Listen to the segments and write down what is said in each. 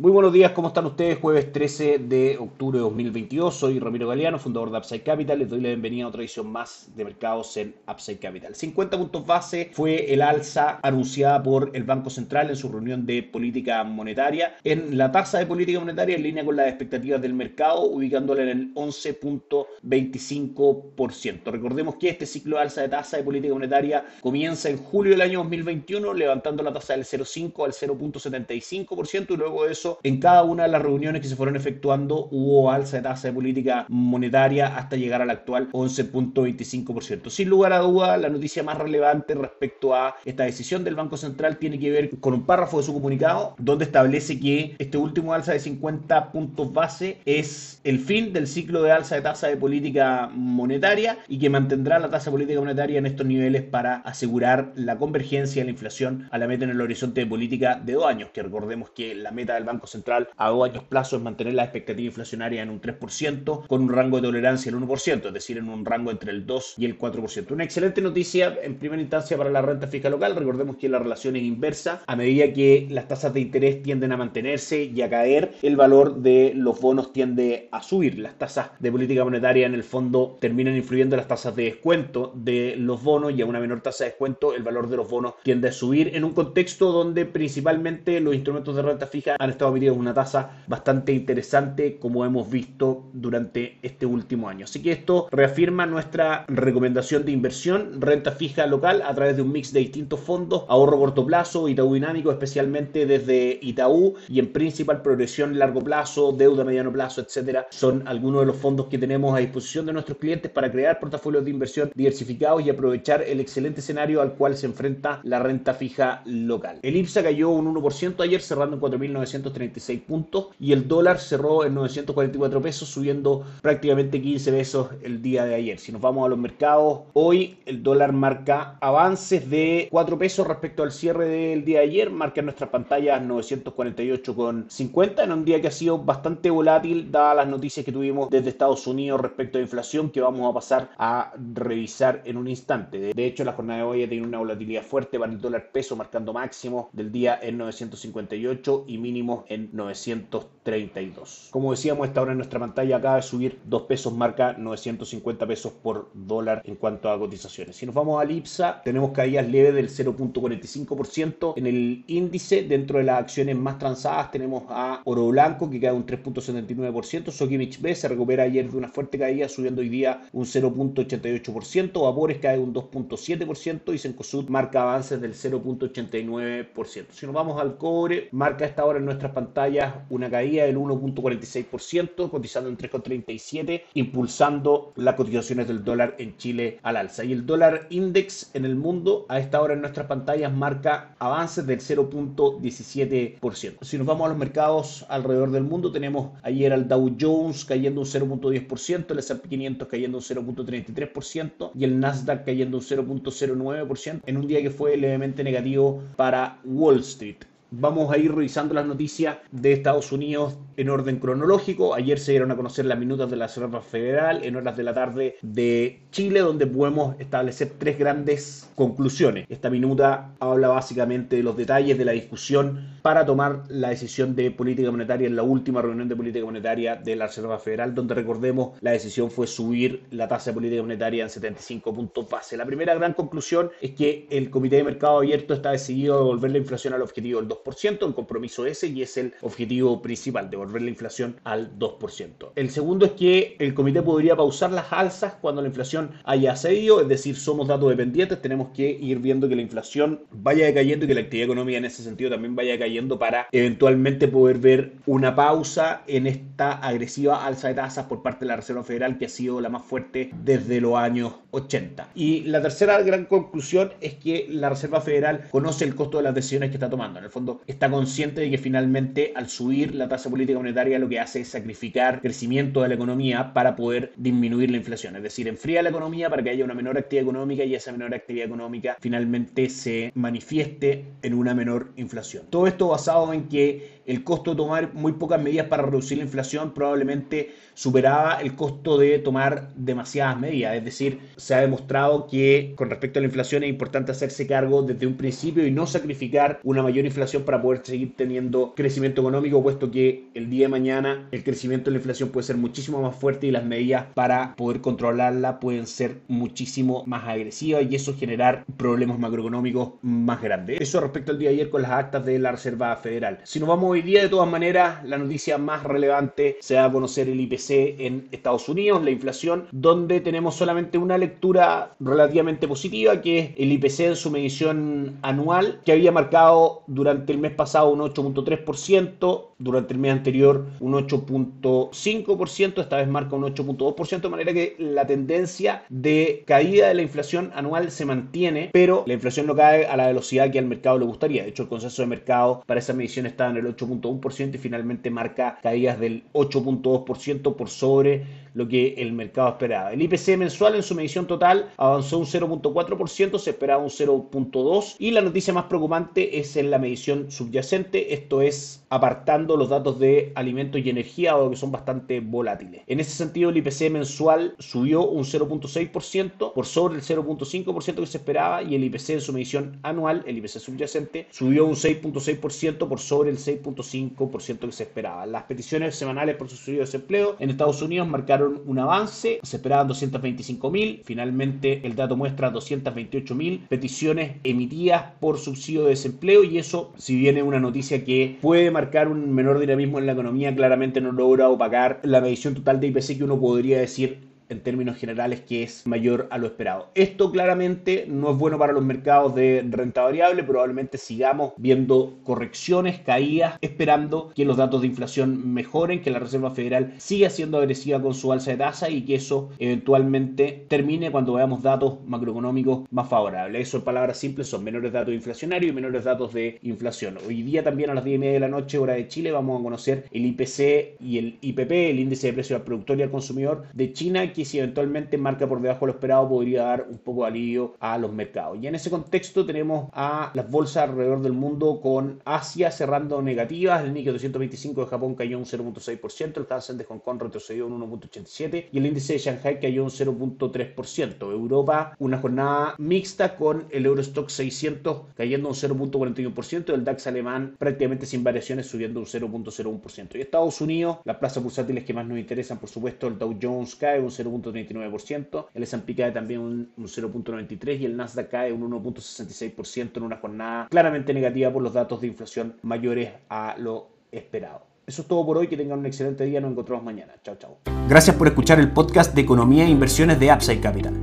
Muy buenos días, ¿cómo están ustedes? Jueves 13 de octubre de 2022. Soy Ramiro Galeano, fundador de Upside Capital. Les doy la bienvenida a otra edición más de mercados en Upside Capital. 50 puntos base fue el alza anunciada por el Banco Central en su reunión de política monetaria. En la tasa de política monetaria en línea con las expectativas del mercado, ubicándola en el 11.25%. Recordemos que este ciclo de alza de tasa de política monetaria comienza en julio del año 2021, levantando la tasa del 0.5 al 0.75% y luego de eso en cada una de las reuniones que se fueron efectuando hubo alza de tasa de política monetaria hasta llegar al actual 11.25%. Sin lugar a duda, la noticia más relevante respecto a esta decisión del Banco Central tiene que ver con un párrafo de su comunicado donde establece que este último alza de 50 puntos base es el fin del ciclo de alza de tasa de política monetaria y que mantendrá la tasa política monetaria en estos niveles para asegurar la convergencia de la inflación a la meta en el horizonte de política de dos años, que recordemos que la meta del Banco Central a dos años plazo mantener la expectativa inflacionaria en un 3% con un rango de tolerancia del 1%, es decir, en un rango entre el 2 y el 4%. Una excelente noticia en primera instancia para la renta fija local. Recordemos que la relación es inversa. A medida que las tasas de interés tienden a mantenerse y a caer, el valor de los bonos tiende a subir. Las tasas de política monetaria en el fondo terminan influyendo las tasas de descuento de los bonos y a una menor tasa de descuento el valor de los bonos tiende a subir en un contexto donde principalmente los instrumentos de renta fija han estado una tasa bastante interesante como hemos visto durante este último año. Así que esto reafirma nuestra recomendación de inversión, renta fija local a través de un mix de distintos fondos, ahorro corto plazo, Itaú dinámico especialmente desde Itaú y en principal progresión largo plazo, deuda mediano plazo, etcétera. Son algunos de los fondos que tenemos a disposición de nuestros clientes para crear portafolios de inversión diversificados y aprovechar el excelente escenario al cual se enfrenta la renta fija local. El IPSA cayó un 1% ayer cerrando en 4.930 puntos y el dólar cerró en 944 pesos, subiendo prácticamente 15 pesos el día de ayer. Si nos vamos a los mercados, hoy el dólar marca avances de 4 pesos respecto al cierre del día de ayer, marca en nuestras pantallas 948,50 en un día que ha sido bastante volátil dadas las noticias que tuvimos desde Estados Unidos respecto a inflación que vamos a pasar a revisar en un instante. De hecho, la jornada de hoy ha tenido una volatilidad fuerte para el dólar peso, marcando máximo del día en 958 y mínimo en 932. Como decíamos, esta hora en nuestra pantalla acaba de subir 2 pesos, marca 950 pesos por dólar en cuanto a cotizaciones. Si nos vamos al IPSA, tenemos caídas leves del 0.45% en el índice. Dentro de las acciones más transadas tenemos a Oro Blanco que cae un 3.79%. Sokimich B se recupera ayer de una fuerte caída, subiendo hoy día un 0.88%. Vapores cae un 2.7% y Sencosud marca avances del 0.89%. Si nos vamos al cobre, marca esta hora en nuestras pantallas una caída del 1.46%, cotizando en 3.37, impulsando las cotizaciones del dólar en Chile al alza. Y el dólar index en el mundo a esta hora en nuestras pantallas marca avances del 0.17%. Si nos vamos a los mercados alrededor del mundo, tenemos ayer al Dow Jones cayendo un 0.10%, el S&P 500 cayendo un 0.33% y el Nasdaq cayendo un 0.09% en un día que fue levemente negativo para Wall Street. Vamos a ir revisando las noticias de Estados Unidos en orden cronológico. Ayer se dieron a conocer las minutas de la Reserva Federal en horas de la tarde de Chile, donde podemos establecer tres grandes conclusiones. Esta minuta habla básicamente de los detalles de la discusión para tomar la decisión de política monetaria en la última reunión de política monetaria de la Reserva Federal, donde recordemos la decisión fue subir la tasa de política monetaria en 75 puntos base. La primera gran conclusión es que el Comité de Mercado Abierto está decidido a devolver la inflación al objetivo del 2% el compromiso ese y es el objetivo principal, devolver la inflación al 2%. El segundo es que el comité podría pausar las alzas cuando la inflación haya cedido, es decir, somos datos dependientes, tenemos que ir viendo que la inflación vaya decayendo y que la actividad económica en ese sentido también vaya decayendo para eventualmente poder ver una pausa en esta agresiva alza de tasas por parte de la Reserva Federal que ha sido la más fuerte desde los años 80. Y la tercera gran conclusión es que la Reserva Federal conoce el costo de las decisiones que está tomando. En el fondo, está consciente de que finalmente al subir la tasa política monetaria lo que hace es sacrificar crecimiento de la economía para poder disminuir la inflación. Es decir, enfría la economía para que haya una menor actividad económica y esa menor actividad económica finalmente se manifieste en una menor inflación. Todo esto basado en que el costo de tomar muy pocas medidas para reducir la inflación probablemente superaba el costo de tomar demasiadas medidas. Es decir, se ha demostrado que con respecto a la inflación es importante hacerse cargo desde un principio y no sacrificar una mayor inflación para poder seguir teniendo crecimiento económico, puesto que el día de mañana el crecimiento de la inflación puede ser muchísimo más fuerte y las medidas para poder controlarla pueden ser muchísimo más agresivas y eso generar problemas macroeconómicos más grandes. Eso respecto al día de ayer con las actas de la Reserva Federal. Si nos vamos hoy día, de todas maneras, la noticia más relevante se va a conocer el IPC en Estados Unidos, la inflación, donde tenemos solamente una lectura relativamente positiva, que es el IPC en su medición anual, que había marcado durante el mes pasado un 8.3%, durante el mes anterior un 8.5%, esta vez marca un 8.2%, de manera que la tendencia de caída de la inflación anual se mantiene, pero la inflación no cae a la velocidad que al mercado le gustaría. De hecho, el consenso de mercado para esa medición estaba en el 8.1% y finalmente marca caídas del 8.2% por sobre lo que el mercado esperaba. El IPC mensual en su medición total avanzó un 0.4%, se esperaba un 0.2% y la noticia más preocupante es en la medición subyacente, esto es apartando los datos de alimentos y energía, que son bastante volátiles. En ese sentido, el IPC mensual subió un 0.6% por sobre el 0.5% que se esperaba y el IPC en su medición anual, el IPC subyacente, subió un 6.6% por sobre el 6.5% que se esperaba. Las peticiones semanales por subsidio de desempleo en Estados Unidos marcaron un avance, se esperaban 225.000, finalmente el dato muestra 228.000 peticiones emitidas por subsidio de desempleo y eso, si viene una noticia que puede marcar un menor dinamismo en la economía, claramente no logra opacar la medición total de IPC que uno podría decir en términos generales que es mayor a lo esperado. Esto claramente no es bueno para los mercados de renta variable, probablemente sigamos viendo correcciones, caídas, esperando que los datos de inflación mejoren, que la Reserva Federal siga siendo agresiva con su alza de tasa y que eso eventualmente termine cuando veamos datos macroeconómicos más favorables. Eso en palabras simples son menores datos inflacionarios y menores datos de inflación. Hoy día también a las 10 y media de la noche, hora de Chile, vamos a conocer el IPC y el IPP, el índice de precio al productor y al consumidor de China, que si eventualmente marca por debajo de lo esperado podría dar un poco de alivio a los mercados. Y en ese contexto tenemos a las bolsas alrededor del mundo con Asia cerrando negativas, el Nikkei 225 de Japón cayó un 0.6%, el Hansen de Hong Kong retrocedió un 1.87% y el índice de Shanghai cayó un 0.3%. Europa una jornada mixta con el Eurostock 600 cayendo un 0.41% y el DAX alemán prácticamente sin variaciones subiendo un 0.01%. Y Estados Unidos, las plazas bursátiles que más nos interesan por supuesto, el Dow Jones cae un 0 0.39%, el S&P cae también un, 0.93% y el Nasdaq cae un 1.66% en una jornada claramente negativa por los datos de inflación mayores a lo esperado. Eso es todo por hoy, que tengan un excelente día, nos encontramos mañana. Chao, chao. Gracias por escuchar el podcast de Economía e Inversiones de Upside Capital.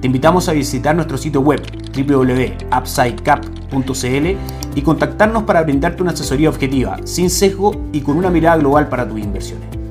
Te invitamos a visitar nuestro sitio web www.upsidecap.cl y contactarnos para brindarte una asesoría objetiva, sin sesgo y con una mirada global para tus inversiones.